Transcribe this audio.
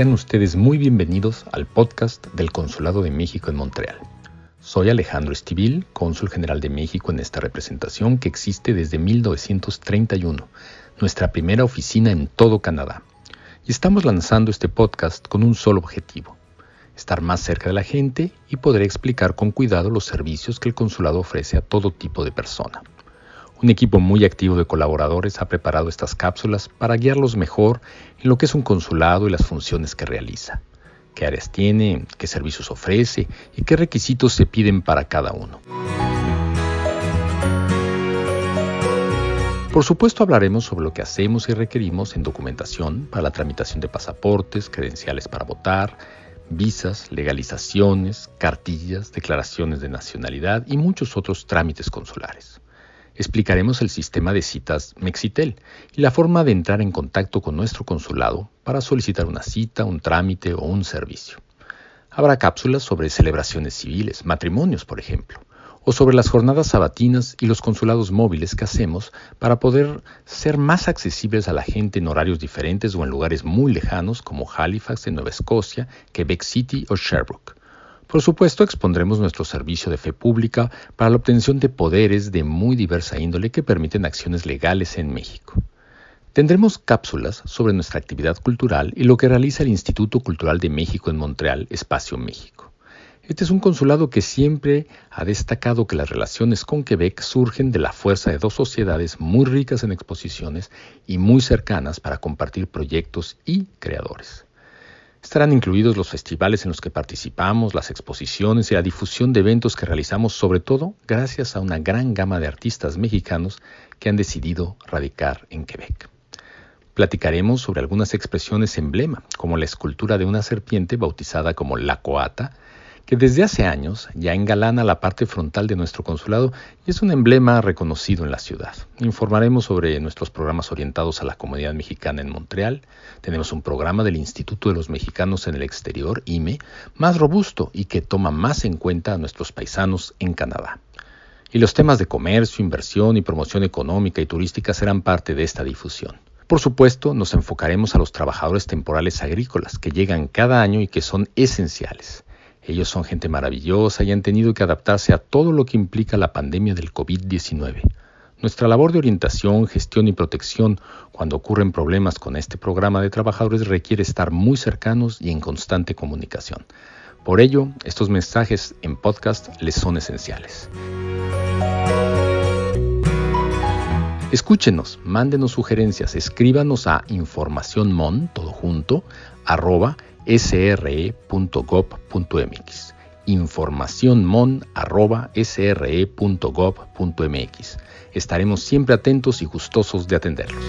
Sean ustedes muy bienvenidos al podcast del Consulado de México en Montreal. Soy Alejandro Estivil, cónsul general de México en esta representación que existe desde 1931, nuestra primera oficina en todo Canadá. Y estamos lanzando este podcast con un solo objetivo, estar más cerca de la gente y poder explicar con cuidado los servicios que el consulado ofrece a todo tipo de persona. Un equipo muy activo de colaboradores ha preparado estas cápsulas para guiarlos mejor en lo que es un consulado y las funciones que realiza qué áreas tiene, qué servicios ofrece y qué requisitos se piden para cada uno. Por supuesto hablaremos sobre lo que hacemos y requerimos en documentación para la tramitación de pasaportes, credenciales para votar, visas, legalizaciones, cartillas, declaraciones de nacionalidad y muchos otros trámites consulares explicaremos el sistema de citas Mexitel y la forma de entrar en contacto con nuestro consulado para solicitar una cita, un trámite o un servicio. Habrá cápsulas sobre celebraciones civiles, matrimonios, por ejemplo, o sobre las jornadas sabatinas y los consulados móviles que hacemos para poder ser más accesibles a la gente en horarios diferentes o en lugares muy lejanos como Halifax en Nueva Escocia, Quebec City o Sherbrooke. Por supuesto, expondremos nuestro servicio de fe pública para la obtención de poderes de muy diversa índole que permiten acciones legales en México. Tendremos cápsulas sobre nuestra actividad cultural y lo que realiza el Instituto Cultural de México en Montreal, Espacio México. Este es un consulado que siempre ha destacado que las relaciones con Quebec surgen de la fuerza de dos sociedades muy ricas en exposiciones y muy cercanas para compartir proyectos y creadores. Estarán incluidos los festivales en los que participamos, las exposiciones y la difusión de eventos que realizamos, sobre todo gracias a una gran gama de artistas mexicanos que han decidido radicar en Quebec. Platicaremos sobre algunas expresiones emblema, como la escultura de una serpiente bautizada como la coata, que desde hace años ya engalana la parte frontal de nuestro consulado y es un emblema reconocido en la ciudad. Informaremos sobre nuestros programas orientados a la comunidad mexicana en Montreal. Tenemos un programa del Instituto de los Mexicanos en el Exterior, IME, más robusto y que toma más en cuenta a nuestros paisanos en Canadá. Y los temas de comercio, inversión y promoción económica y turística serán parte de esta difusión. Por supuesto, nos enfocaremos a los trabajadores temporales agrícolas que llegan cada año y que son esenciales. Ellos son gente maravillosa y han tenido que adaptarse a todo lo que implica la pandemia del COVID-19. Nuestra labor de orientación, gestión y protección cuando ocurren problemas con este programa de trabajadores requiere estar muy cercanos y en constante comunicación. Por ello, estos mensajes en podcast les son esenciales. Escúchenos, mándenos sugerencias, escríbanos a informacionmon, todo junto, arroba sre.gov.mx. Informaciónmon.sre.gov.mx. Estaremos siempre atentos y gustosos de atenderlos.